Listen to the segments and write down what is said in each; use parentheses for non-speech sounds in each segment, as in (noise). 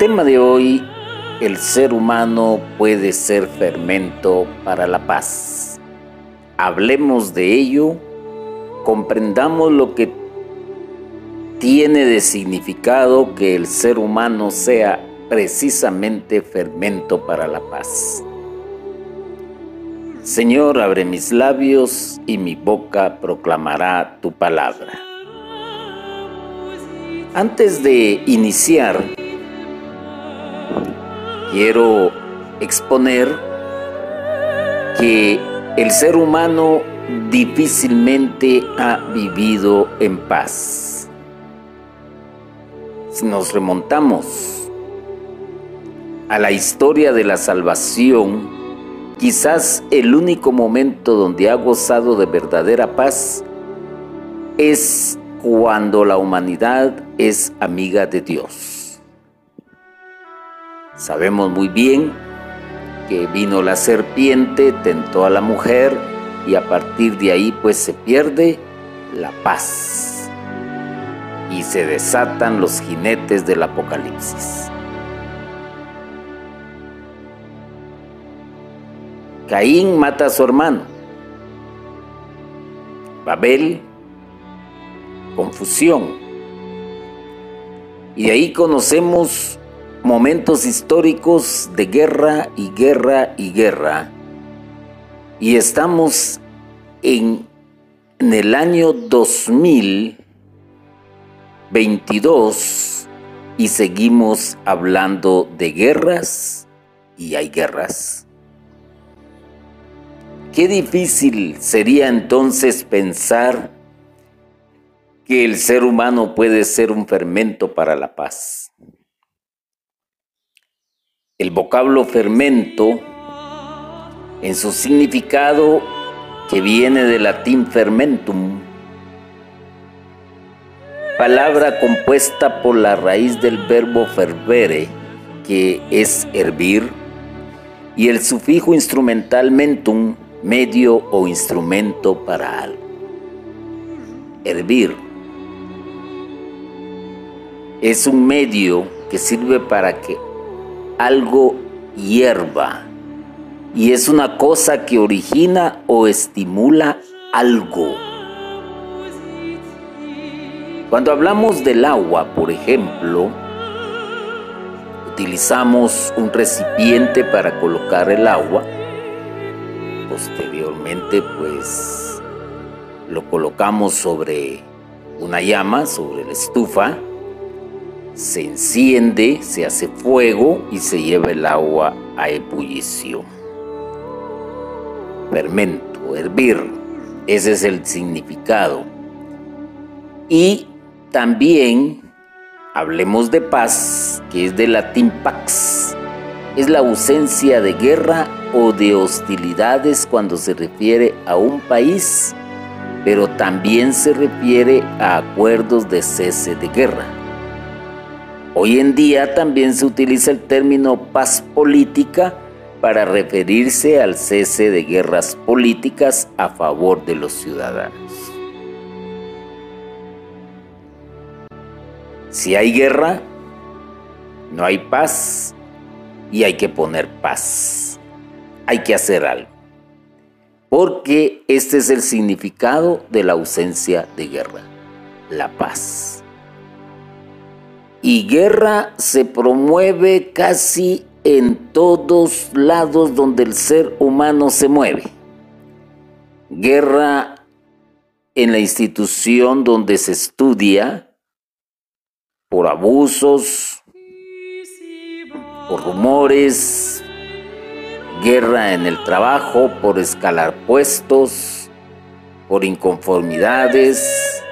Tema de hoy, el ser humano puede ser fermento para la paz. Hablemos de ello, comprendamos lo que tiene de significado que el ser humano sea precisamente fermento para la paz. Señor, abre mis labios y mi boca proclamará tu palabra. Antes de iniciar, quiero exponer que el ser humano difícilmente ha vivido en paz. Si nos remontamos a la historia de la salvación, quizás el único momento donde ha gozado de verdadera paz es cuando la humanidad es amiga de Dios. Sabemos muy bien que vino la serpiente, tentó a la mujer y a partir de ahí pues se pierde la paz y se desatan los jinetes del apocalipsis. Caín mata a su hermano. Babel, confusión. Y de ahí conocemos momentos históricos de guerra y guerra y guerra. Y estamos en, en el año 2022 y seguimos hablando de guerras y hay guerras. Qué difícil sería entonces pensar que el ser humano puede ser un fermento para la paz. El vocablo fermento, en su significado que viene del latín fermentum, palabra compuesta por la raíz del verbo fervere, que es hervir, y el sufijo instrumental mentum, medio o instrumento para algo. Hervir es un medio que sirve para que algo hierba y es una cosa que origina o estimula algo. Cuando hablamos del agua, por ejemplo, utilizamos un recipiente para colocar el agua. Posteriormente, pues, lo colocamos sobre una llama, sobre la estufa se enciende, se hace fuego y se lleva el agua a ebullición. Fermento, hervir, ese es el significado. Y también hablemos de paz, que es de latín pax, es la ausencia de guerra o de hostilidades cuando se refiere a un país, pero también se refiere a acuerdos de cese de guerra. Hoy en día también se utiliza el término paz política para referirse al cese de guerras políticas a favor de los ciudadanos. Si hay guerra, no hay paz y hay que poner paz. Hay que hacer algo. Porque este es el significado de la ausencia de guerra, la paz y guerra se promueve casi en todos lados donde el ser humano se mueve. Guerra en la institución donde se estudia por abusos, por rumores, guerra en el trabajo, por escalar puestos, por inconformidades,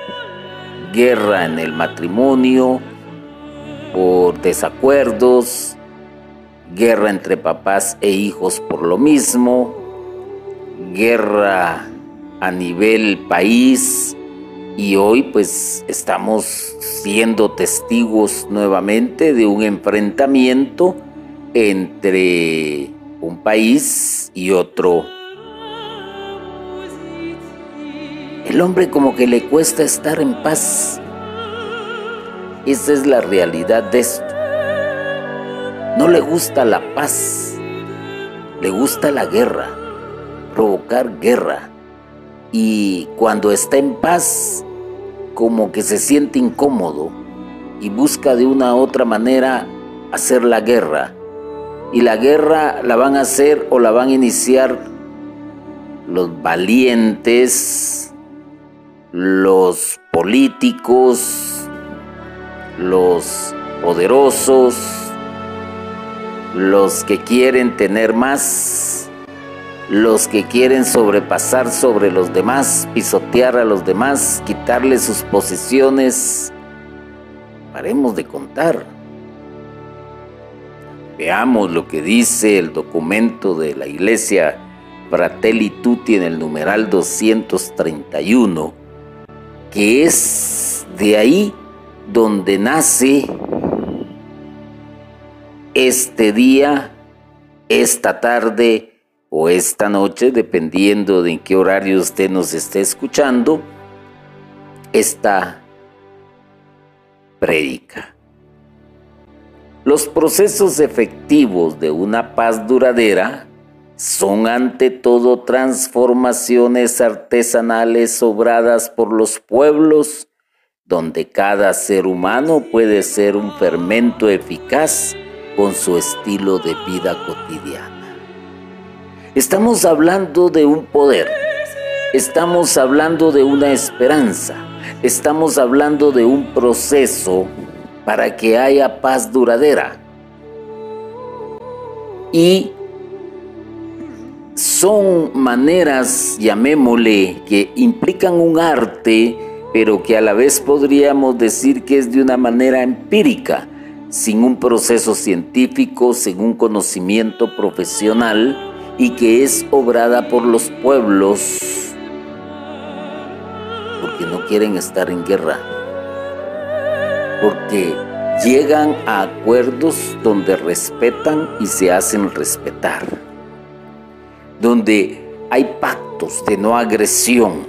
guerra en el matrimonio, por desacuerdos, guerra entre papás e hijos por lo mismo, guerra a nivel país y hoy pues estamos siendo testigos nuevamente de un enfrentamiento entre un país y otro. El hombre como que le cuesta estar en paz esa es la realidad de esto. no le gusta la paz, le gusta la guerra, provocar guerra. Y cuando está en paz, como que se siente incómodo y busca de una u otra manera hacer la guerra. Y la guerra la van a hacer o la van a iniciar los valientes, los políticos, los poderosos, los que quieren tener más, los que quieren sobrepasar sobre los demás, pisotear a los demás, quitarles sus posiciones. Paremos de contar. Veamos lo que dice el documento de la iglesia Fratelli Tutti en el numeral 231, que es de ahí donde nace este día, esta tarde o esta noche, dependiendo de en qué horario usted nos esté escuchando, esta predica. Los procesos efectivos de una paz duradera son ante todo transformaciones artesanales obradas por los pueblos, donde cada ser humano puede ser un fermento eficaz con su estilo de vida cotidiana. Estamos hablando de un poder, estamos hablando de una esperanza, estamos hablando de un proceso para que haya paz duradera. Y son maneras, llamémosle, que implican un arte, pero que a la vez podríamos decir que es de una manera empírica, sin un proceso científico, sin un conocimiento profesional, y que es obrada por los pueblos porque no quieren estar en guerra, porque llegan a acuerdos donde respetan y se hacen respetar donde hay pactos de no agresión,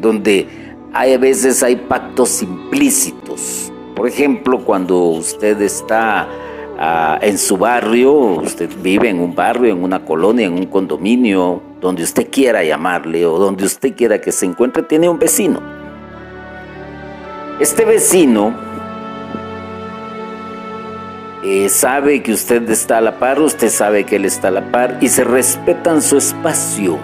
donde hay a veces hay pactos implícitos. Por ejemplo, cuando usted está ah, en su barrio, usted vive en un barrio, en una colonia, en un condominio, donde usted quiera llamarle o donde usted quiera que se encuentre, tiene un vecino. Este vecino eh, sabe que usted está a la par, usted sabe que él está a la par y se respetan su espacio.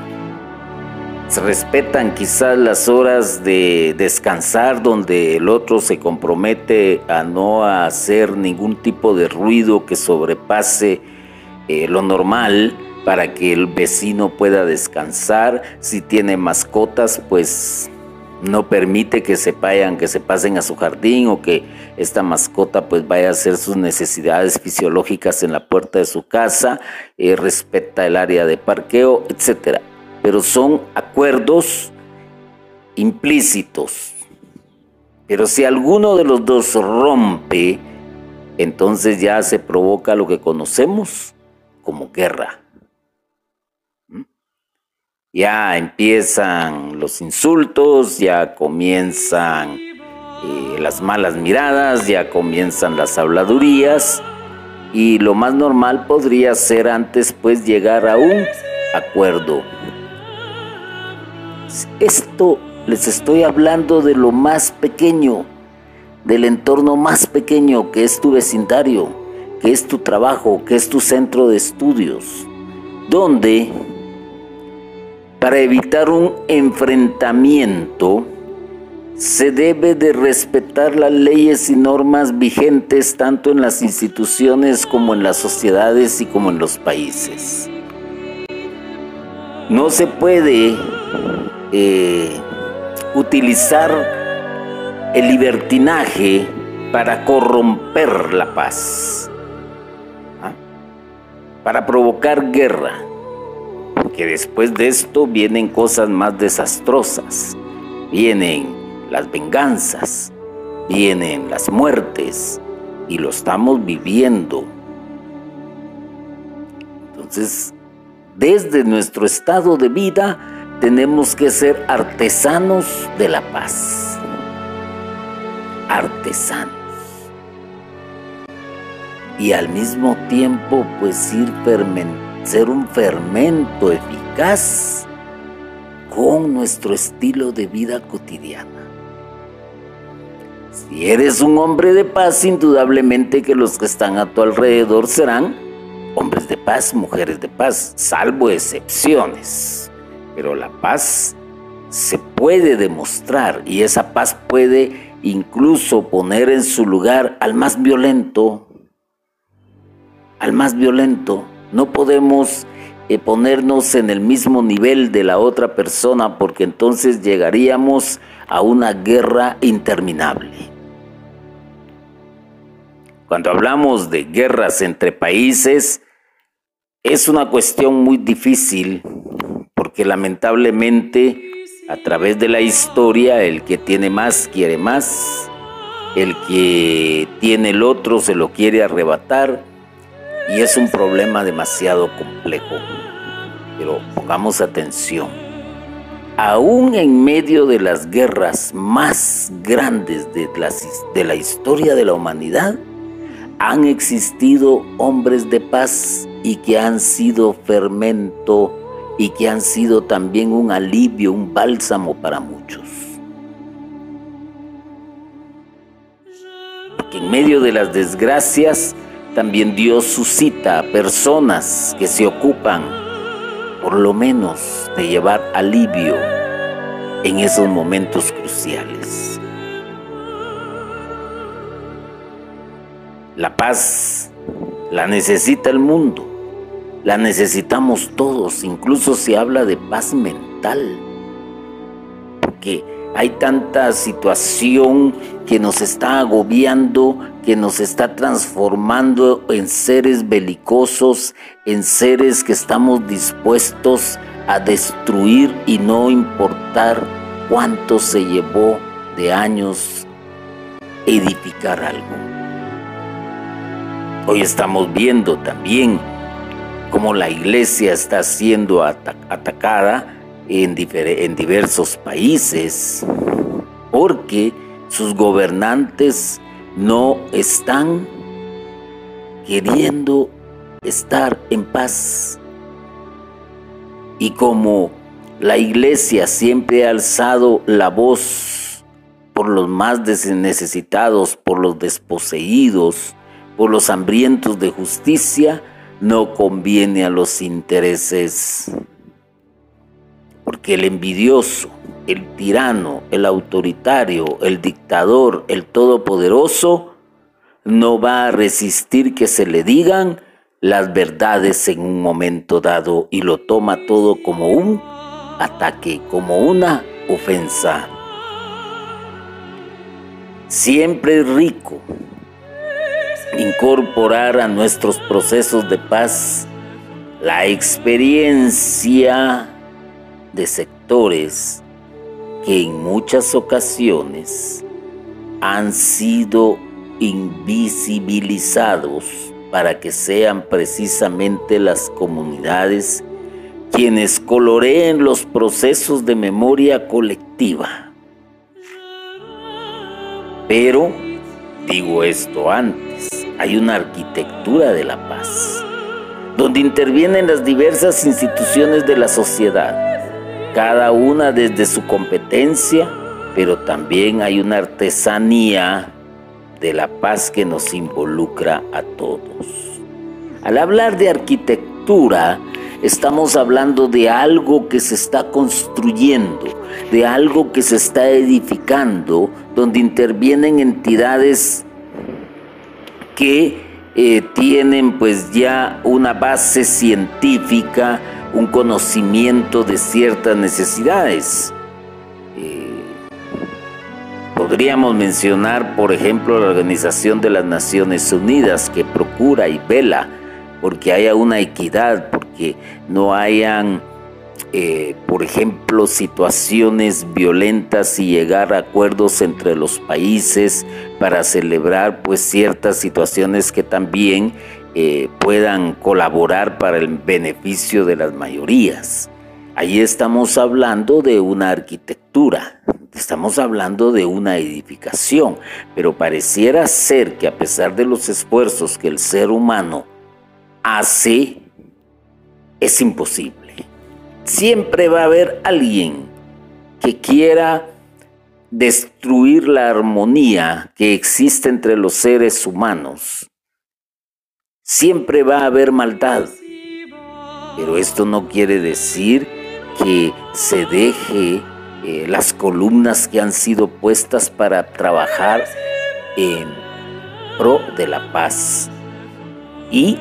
Se respetan quizás las horas de descansar donde el otro se compromete a no hacer ningún tipo de ruido que sobrepase eh, lo normal para que el vecino pueda descansar. Si tiene mascotas, pues no permite que se vayan, que se pasen a su jardín o que esta mascota pues vaya a hacer sus necesidades fisiológicas en la puerta de su casa, eh, respeta el área de parqueo, etc. Pero son acuerdos implícitos. Pero si alguno de los dos rompe, entonces ya se provoca lo que conocemos como guerra ya empiezan los insultos, ya comienzan eh, las malas miradas, ya comienzan las habladurías y lo más normal podría ser antes pues llegar a un acuerdo. Esto les estoy hablando de lo más pequeño, del entorno más pequeño que es tu vecindario, que es tu trabajo, que es tu centro de estudios, donde para evitar un enfrentamiento, se debe de respetar las leyes y normas vigentes tanto en las instituciones como en las sociedades y como en los países. No se puede eh, utilizar el libertinaje para corromper la paz, ¿ah? para provocar guerra que después de esto vienen cosas más desastrosas. Vienen las venganzas, vienen las muertes y lo estamos viviendo. Entonces, desde nuestro estado de vida tenemos que ser artesanos de la paz. Artesanos. y al mismo tiempo pues ir ser un fermento eficaz con nuestro estilo de vida cotidiana. Si eres un hombre de paz, indudablemente que los que están a tu alrededor serán hombres de paz, mujeres de paz, salvo excepciones. Pero la paz se puede demostrar y esa paz puede incluso poner en su lugar al más violento, al más violento. No podemos eh, ponernos en el mismo nivel de la otra persona porque entonces llegaríamos a una guerra interminable. Cuando hablamos de guerras entre países, es una cuestión muy difícil porque lamentablemente a través de la historia el que tiene más quiere más, el que tiene el otro se lo quiere arrebatar y es un problema demasiado complejo. Pero pongamos atención. Aún en medio de las guerras más grandes de la, de la historia de la humanidad, han existido hombres de paz y que han sido fermento y que han sido también un alivio, un bálsamo para muchos. En medio de las desgracias, también Dios suscita a personas que se ocupan, por lo menos, de llevar alivio en esos momentos cruciales. La paz la necesita el mundo, la necesitamos todos, incluso se habla de paz mental, porque hay tanta situación que nos está agobiando, que nos está transformando en seres belicosos, en seres que estamos dispuestos a destruir y no importar cuánto se llevó de años edificar algo. Hoy estamos viendo también cómo la iglesia está siendo atacada en, diversos países porque sus gobernantes no están queriendo estar en paz. Y como la iglesia siempre ha alzado la voz por los más necesitados, por los desposeídos, por los hambrientos de justicia, no conviene a los intereses porque el envidioso, el tirano, el autoritario, el dictador, el todopoderoso, no va a resistir que se le digan las verdades en un momento dado y lo toma todo como un ataque, como una ofensa. Siempre rico incorporar a nuestros procesos de paz la experiencia de sectores que en muchas ocasiones han sido invisibilizados para que sean precisamente las comunidades quienes coloreen los procesos de memoria colectiva. Pero, digo esto antes, hay una arquitectura de la paz, donde intervienen las diversas instituciones de la sociedad cada una desde su competencia, pero también hay una artesanía de la paz que nos involucra a todos. Al hablar de arquitectura, estamos hablando de algo que se está construyendo, de algo que se está edificando, donde intervienen entidades que eh, tienen pues ya una base científica, un conocimiento de ciertas necesidades. Eh, podríamos mencionar, por ejemplo, la Organización de las Naciones Unidas que procura y vela porque haya una equidad, porque no hayan, eh, por ejemplo, situaciones violentas y llegar a acuerdos entre los países para celebrar pues ciertas situaciones que también eh, puedan colaborar para el beneficio de las mayorías. Ahí estamos hablando de una arquitectura, estamos hablando de una edificación, pero pareciera ser que a pesar de los esfuerzos que el ser humano hace, es imposible. Siempre va a haber alguien que quiera destruir la armonía que existe entre los seres humanos. Siempre va a haber maldad. Pero esto no quiere decir que se deje eh, las columnas que han sido puestas para trabajar en pro de la paz. Y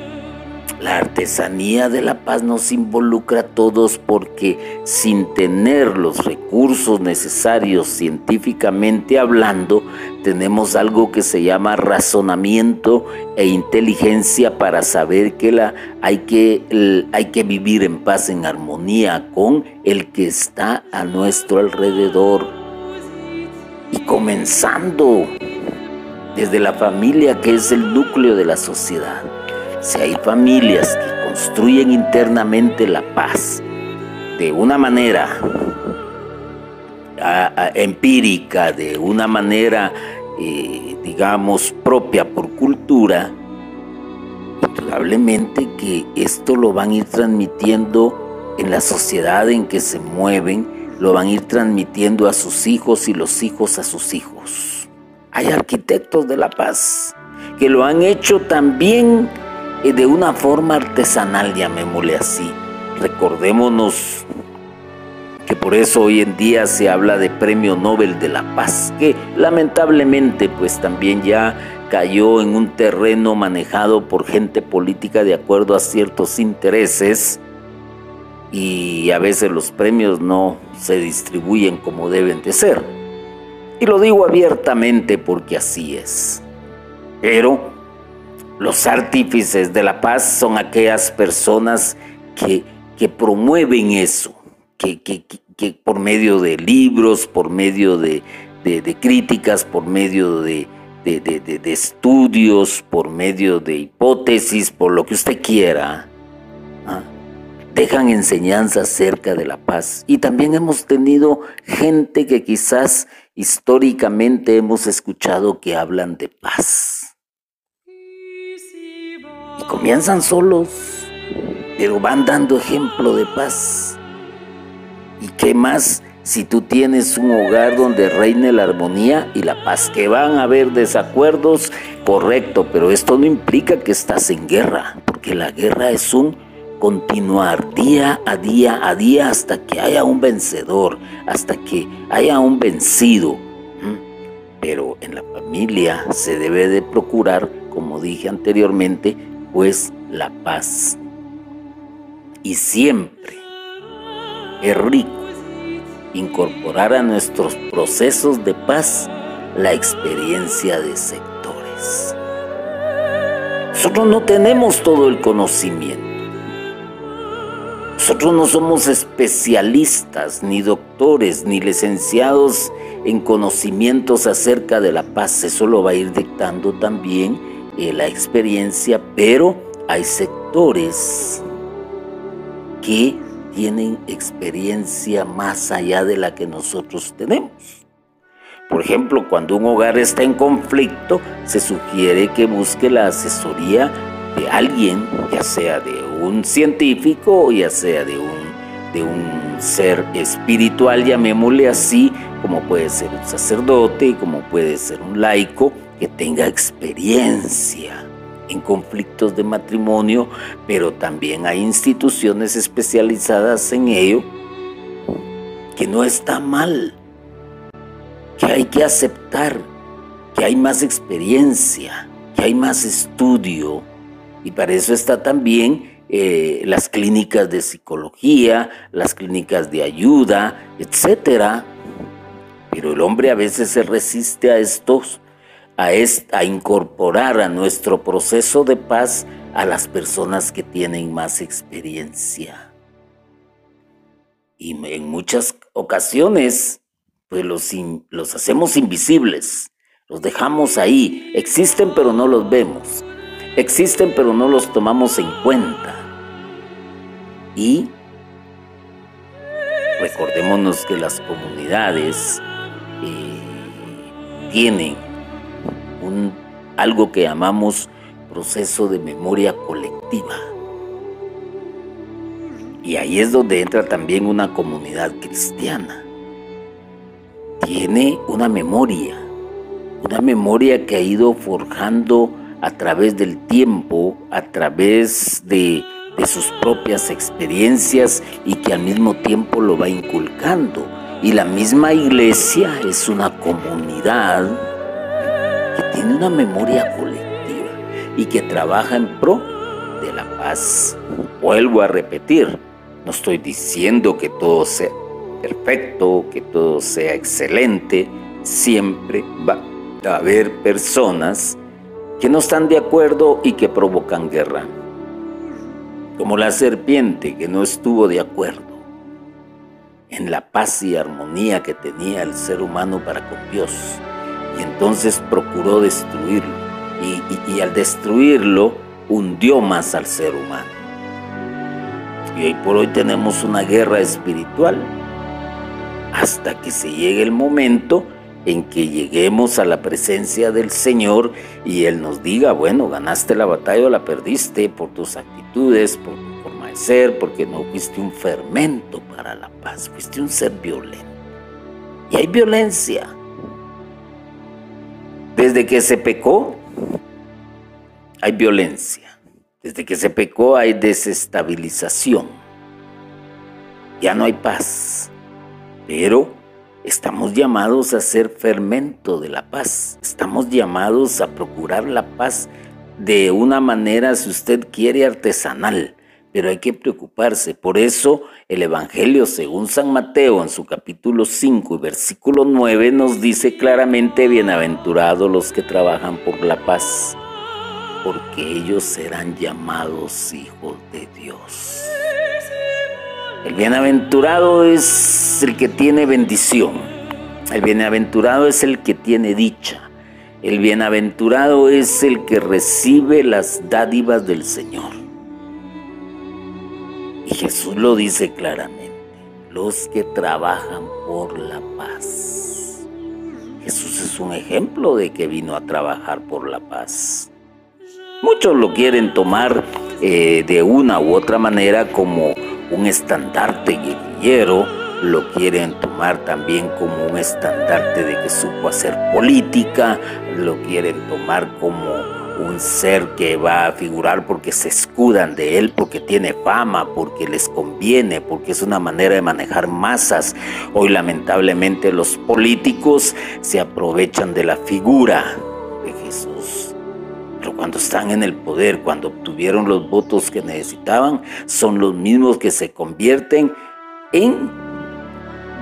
la artesanía de la paz nos involucra a todos porque sin tener los recursos necesarios científicamente hablando, tenemos algo que se llama razonamiento e inteligencia para saber que la, hay, que, hay que vivir en paz, en armonía con el que está a nuestro alrededor. Y comenzando desde la familia que es el núcleo de la sociedad si hay familias que construyen internamente la paz de una manera empírica, de una manera, eh, digamos, propia por cultura, indudablemente que esto lo van a ir transmitiendo en la sociedad en que se mueven, lo van a ir transmitiendo a sus hijos y los hijos a sus hijos. Hay arquitectos de la paz que lo han hecho también de una forma artesanal, llamémosle así. Recordémonos que por eso hoy en día se habla de Premio Nobel de la Paz, que lamentablemente pues también ya cayó en un terreno manejado por gente política de acuerdo a ciertos intereses y a veces los premios no se distribuyen como deben de ser. Y lo digo abiertamente porque así es. Pero los artífices de la paz son aquellas personas que, que promueven eso, que, que, que, por medio de libros, por medio de, de, críticas, por medio de, de, estudios, por medio de hipótesis, por lo que usted quiera, ¿ah? dejan enseñanza acerca de la paz. Y también hemos tenido gente que quizás históricamente hemos escuchado que hablan de paz comienzan solos, pero van dando ejemplo de paz. ¿Y qué más si tú tienes un hogar donde reine la armonía y la paz? Que van a haber desacuerdos, correcto, pero esto no implica que estás en guerra, porque la guerra es un continuar día a día a día hasta que haya un vencedor, hasta que haya un vencido. Pero en la familia se debe de procurar, como dije anteriormente, pues la paz. Y siempre es rico incorporar a nuestros procesos de paz la experiencia de sectores. Nosotros no tenemos todo el conocimiento. Nosotros no somos especialistas, ni doctores, ni licenciados en conocimientos acerca de la paz. Eso lo va a ir dictando también eh, la experiencia, pero hay sectores que tienen experiencia más allá de la que nosotros tenemos. Por ejemplo, cuando un hogar está en conflicto, se sugiere que busque la asesoría de alguien, ya sea de un científico o ya sea de un, de un ser espiritual, llamémosle así, como puede ser un sacerdote, como puede ser un laico, que tenga experiencia en conflictos de matrimonio, pero también hay instituciones especializadas en ello, que no está mal, que hay que aceptar, que hay más experiencia, que hay más estudio, y para eso está también eh, las clínicas de psicología, las clínicas de ayuda, etcétera. Pero el hombre a veces se resiste a estos a, incorporar a nuestro proceso de paz a las personas que tienen más experiencia. Y en muchas ocasiones, pues los, los hacemos invisibles, los dejamos ahí, existen pero no los vemos, existen pero no los tomamos en cuenta. Y recordémonos que las comunidades eh, tienen algo que llamamos proceso de memoria colectiva. Y ahí es donde entra también una comunidad cristiana. Tiene una memoria, una memoria que ha ido forjando a través del tiempo, a través de, sus propias experiencias y que al mismo tiempo lo va inculcando. Y la misma iglesia es una comunidad tiene una memoria colectiva y que trabaja en pro de la paz. Vuelvo a repetir, no estoy diciendo que todo sea perfecto, que todo sea excelente, siempre va a haber personas que no están de acuerdo y que provocan guerra. Como la serpiente que no estuvo de acuerdo en la paz y armonía que tenía el ser humano para con Dios. Y entonces procuró destruirlo. Y, al destruirlo hundió más al ser humano. Y hoy por hoy tenemos una guerra espiritual hasta que se llegue el momento en que lleguemos a la presencia del Señor y Él nos diga, bueno, ganaste la batalla o la perdiste por tus actitudes, por tu forma de ser, porque no fuiste un fermento para la paz, fuiste un ser violento. Y hay violencia. Desde que se pecó, hay violencia. Desde que se pecó hay desestabilización. Ya no hay paz. Pero Estamos llamados a ser fermento de la paz. Estamos llamados a procurar la paz de una manera, si usted quiere, artesanal. Pero hay que preocuparse. Por eso el Evangelio según San Mateo en su capítulo 5 y versículo 9 nos dice claramente, bienaventurados los que trabajan por la paz, porque ellos serán llamados hijos de Dios. El bienaventurado es el que tiene bendición. El bienaventurado es el que tiene dicha. El bienaventurado es el que recibe las dádivas del Señor. Y Jesús lo dice claramente, los que trabajan por la paz. Jesús es un ejemplo de que vino a trabajar por la paz. Muchos lo quieren tomar eh, de una u otra manera como un estandarte guerrillero, lo quieren tomar también como un estandarte de que supo hacer política, lo quieren tomar como un ser que va a figurar porque se escudan de él, porque tiene fama, porque les conviene, porque es una manera de manejar masas. Hoy lamentablemente los políticos se aprovechan de la figura de Jesús cuando están en el poder, cuando obtuvieron los votos que necesitaban, son los mismos que se convierten en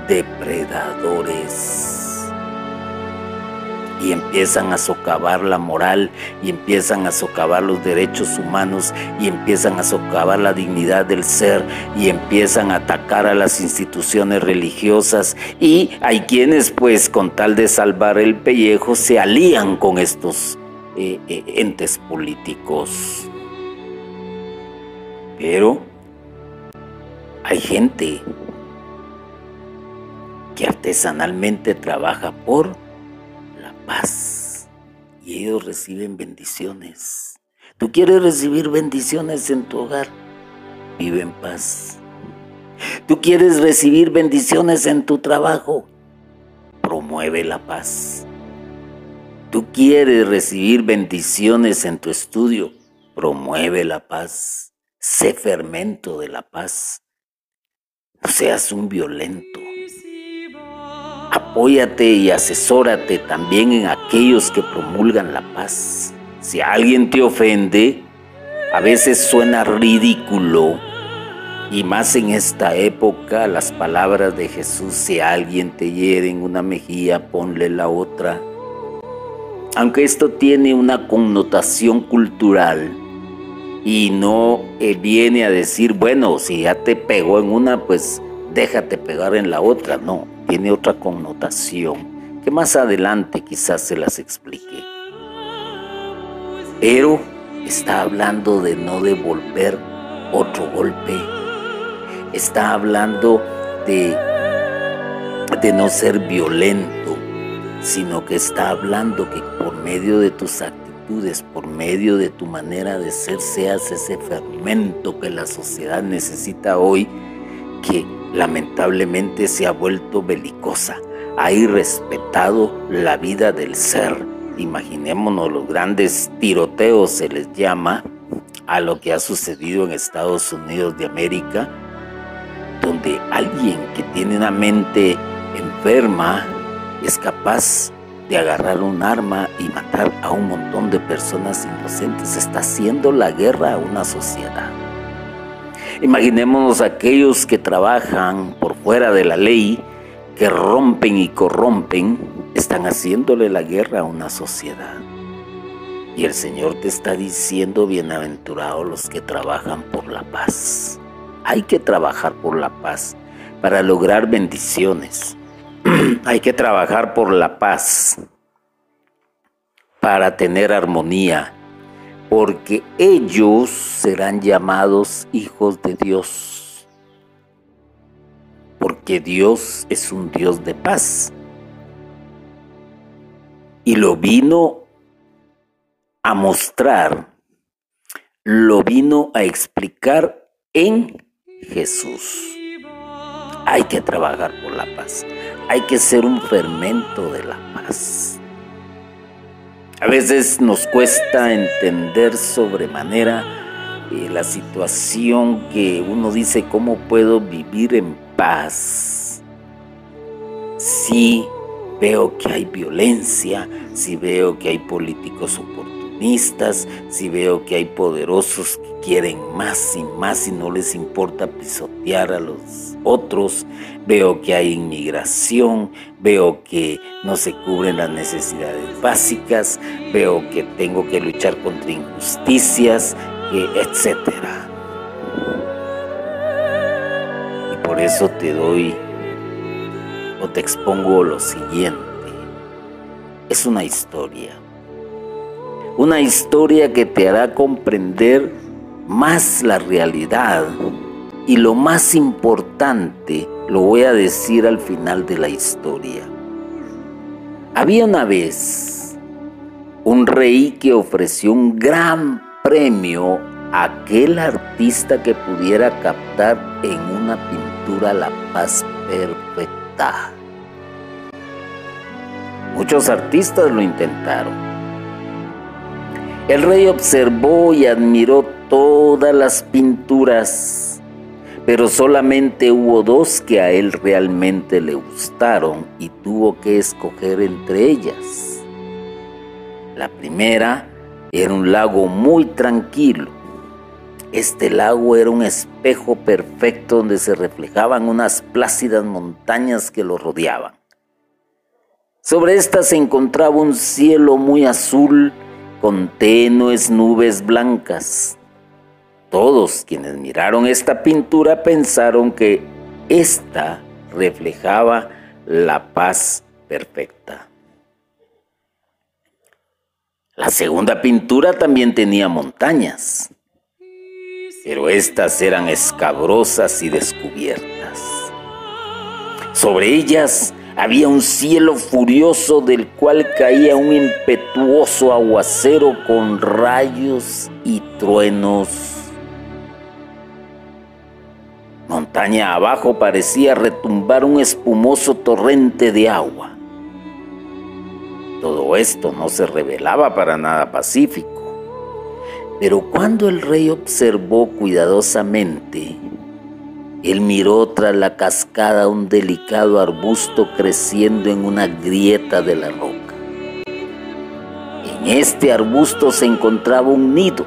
depredadores. Y empiezan a socavar la moral, y empiezan a socavar los derechos humanos, y empiezan a socavar la dignidad del ser, y empiezan a atacar a las instituciones religiosas. Y hay quienes, pues, con tal de salvar el pellejo, se alían con estos eh, eh, entes políticos. Pero hay gente que artesanalmente trabaja por paz y ellos reciben bendiciones. ¿Tú quieres recibir bendiciones en tu hogar? Vive en paz. ¿Tú quieres recibir bendiciones en tu trabajo? Promueve la paz. Tú quieres recibir bendiciones en tu estudio, promueve la paz, sé fermento de la paz. No seas un violento. Apóyate y asesórate también en aquellos que promulgan la paz. Si alguien te ofende, a veces suena ridículo. Y más en esta época, las palabras de Jesús, si alguien te hiere en una mejilla, ponle la otra aunque esto tiene una connotación cultural y no eh, viene a decir, bueno, si ya te pegó en una, pues déjate pegar en la otra, no, tiene otra connotación que más adelante quizás se las explique. Pero está hablando de no devolver otro golpe, está hablando de, de no ser violento, sino que está hablando que por medio de tus actitudes, por medio de tu manera de ser, seas ese fermento que la sociedad necesita hoy, que lamentablemente se ha vuelto belicosa, ha irrespetado la vida del ser. Imaginémonos los grandes tiroteos, se les llama, a lo que ha sucedido en Estados Unidos de América, donde alguien que tiene una mente enferma es capaz de agarrar un arma y matar a un montón de personas inocentes. Está haciendo la guerra a una sociedad. Imaginémonos aquellos que trabajan por fuera de la ley, que rompen y corrompen, están haciéndole la guerra a una sociedad. Y el Señor te está diciendo, bienaventurados los que trabajan por la paz. Hay que trabajar por la paz para lograr bendiciones. (clears throat) Hay que trabajar por la paz para tener armonía, porque ellos serán llamados hijos de Dios. Porque Dios es un Dios de paz. Y lo vino a mostrar, lo vino a explicar en Jesús. Hay que trabajar por la paz. Hay que ser un fermento de la paz. A veces nos cuesta entender sobremanera eh, la situación que uno dice, ¿cómo puedo vivir en paz? Si veo que hay violencia, si veo que hay políticos oportunos si veo que hay poderosos que quieren más y más y no les importa pisotear a los otros, veo que hay inmigración, veo que no se cubren las necesidades básicas, veo que tengo que luchar contra injusticias, etc. Y por eso te doy o te expongo lo siguiente. Es una historia una historia que te hará comprender más la realidad. Y lo más importante lo voy a decir al final de la historia. Había una vez un rey que ofreció un gran premio a aquel artista que pudiera captar en una pintura la paz perfecta. Muchos artistas lo intentaron el rey observó y admiró todas las pinturas, pero solamente hubo dos que a él realmente le gustaron y tuvo que escoger entre ellas. La primera era un lago muy tranquilo. Este lago era un espejo perfecto donde se reflejaban unas plácidas montañas que lo rodeaban. Sobre esta se encontraba un cielo muy azul con tenues nubes blancas. Todos quienes miraron esta pintura pensaron que ésta reflejaba la paz perfecta. La segunda pintura también tenía montañas, pero estas eran escabrosas y descubiertas. Sobre ellas había un cielo furioso del cual caía un impetuoso aguacero con rayos y truenos. Montaña abajo parecía retumbar un espumoso torrente de agua. Todo esto no se revelaba para nada pacífico. Pero cuando el rey observó cuidadosamente él miró tras la cascada un delicado arbusto creciendo en una grieta de la roca. En este arbusto se encontraba un nido.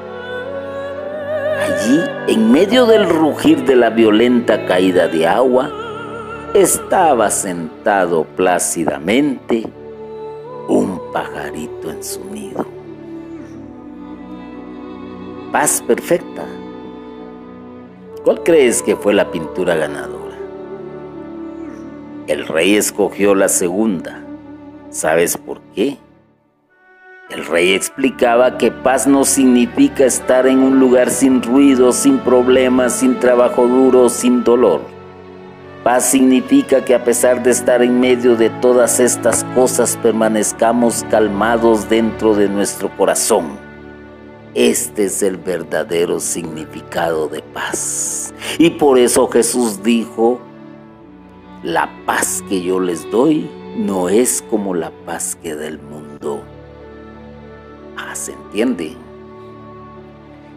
Allí, en medio del rugir de la violenta caída de agua, estaba sentado plácidamente un pajarito en su nido. Paz perfecta ¿Cuál crees que fue la pintura ganadora? El rey escogió la segunda. ¿Sabes por qué? El rey explicaba que paz no significa estar en un lugar sin ruido, sin problemas, sin trabajo duro, sin dolor. Paz significa que a pesar de estar en medio de todas estas cosas permanezcamos calmados dentro de nuestro corazón. Este es el verdadero significado de paz. Y por eso Jesús dijo, la paz que yo les doy no es como la paz que da el mundo. Ah, ¿se entiende?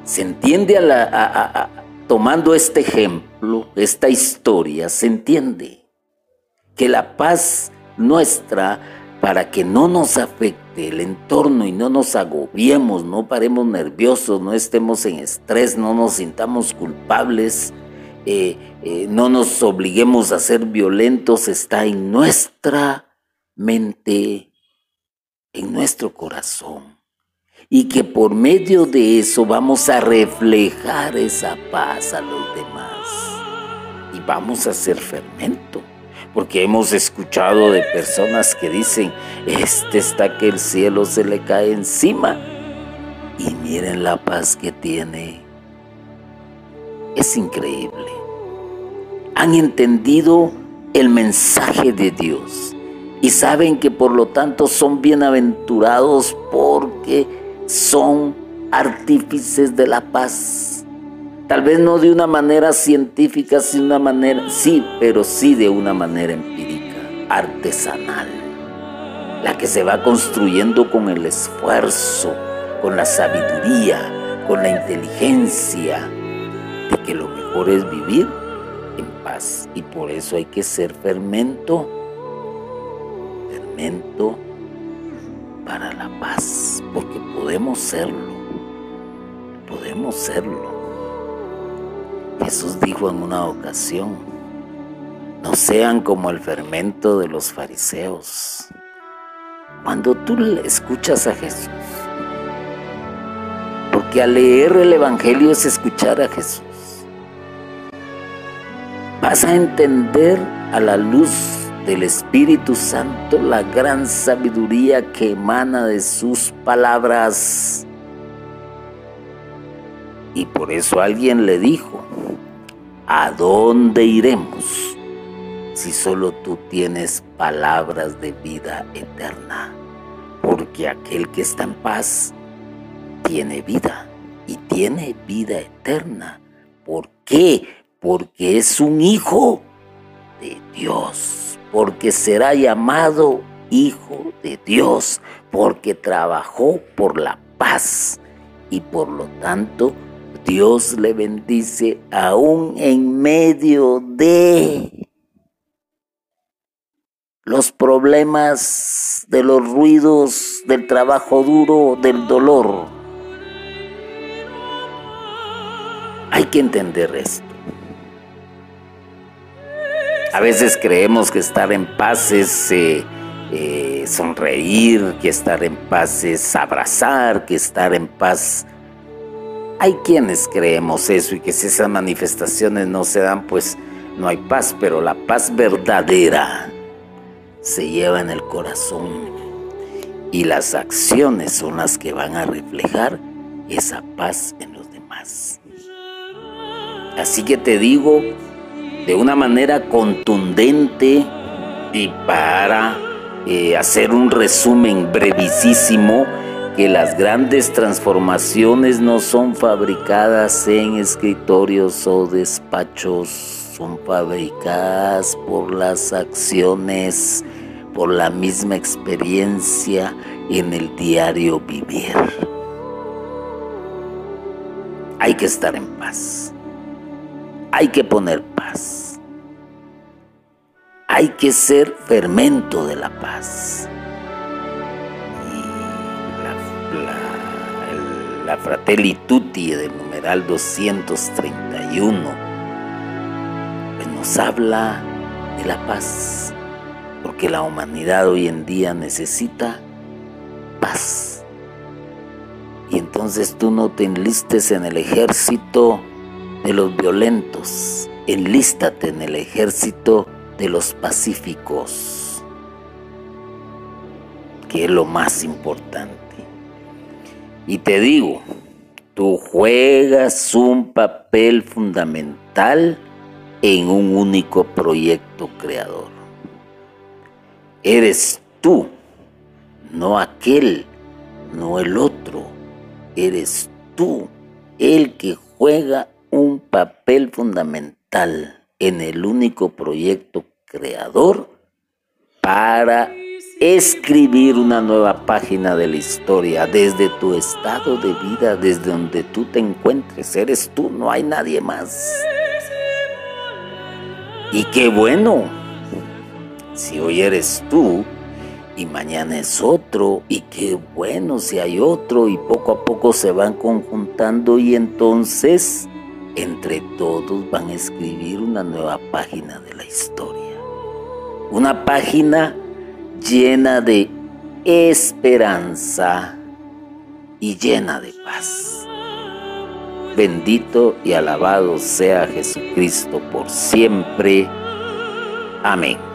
Se entiende a la, tomando este ejemplo, esta historia, se entiende que la paz nuestra, para que no nos afecte el entorno y no nos agobiemos, no paremos nerviosos, no estemos en estrés, no nos sintamos culpables, eh, eh, no nos obliguemos a ser violentos, está en nuestra mente, en nuestro corazón y que por medio de eso vamos a reflejar esa paz a los demás y vamos a ser fermento. Porque hemos escuchado de personas que dicen, este está que el cielo se le cae encima y miren la paz que tiene. Es increíble. Han entendido el mensaje de Dios y saben que por lo tanto son bienaventurados porque son artífices de la paz. Tal vez no de una manera científica, sino una manera, sí, pero sí de una manera empírica, artesanal, la que se va construyendo con el esfuerzo, con la sabiduría, con la inteligencia, de que lo mejor es vivir en paz. Y por eso hay que ser fermento, fermento para la paz, porque podemos serlo, podemos serlo. Jesús dijo en una ocasión, no sean como el fermento de los fariseos. Cuando tú escuchas a Jesús, porque al leer el Evangelio es escuchar a Jesús, vas a entender a la luz del Espíritu Santo la gran sabiduría que emana de sus palabras. Y por eso alguien le dijo, ¿a dónde iremos si solo tú tienes palabras de vida eterna? Porque aquel que está en paz tiene vida y tiene vida eterna. ¿Por qué? Porque es un hijo de Dios porque será llamado Hijo de Dios, porque trabajó por la paz y por lo tanto Dios le bendice aún en medio de los problemas, de los ruidos, del trabajo duro, del dolor. Hay que entender esto. A veces creemos que estar en paz es eh, eh, sonreír, que estar en paz es abrazar, que estar en paz... Hay quienes creemos eso y que si esas manifestaciones no se dan, pues no hay paz, pero la paz verdadera se lleva en el corazón y las acciones son las que van a reflejar esa paz en los demás. Así que te digo, de una manera contundente y para eh, hacer un resumen brevísimo que las grandes transformaciones no son fabricadas en escritorios o despachos, son fabricadas por las acciones, por la misma experiencia en el diario vivir. Hay que estar en paz. Hay que poner hay que ser fermento de la paz. Y la, la Fratelli Tutti del numeral 231 pues nos habla de la paz, porque la humanidad hoy en día necesita paz. Y entonces tú no te enlistes en el ejército de los violentos, enlístate en el ejército de los pacíficos, que es lo más importante. Y te digo, tú juegas un papel fundamental en un único proyecto creador. Eres tú, no aquel, no el otro. Eres tú el que juega un papel fundamental en el único proyecto creador para escribir una nueva página de la historia desde tu estado de vida, desde donde tú te encuentres. Eres tú, no hay nadie más. Y qué bueno, si hoy eres tú y mañana es otro, y qué bueno si hay otro y poco a poco se van conjuntando y entonces entre todos van a escribir una nueva página de la historia. Una página llena de esperanza y llena de paz. Bendito y alabado sea Jesucristo por siempre. Amén.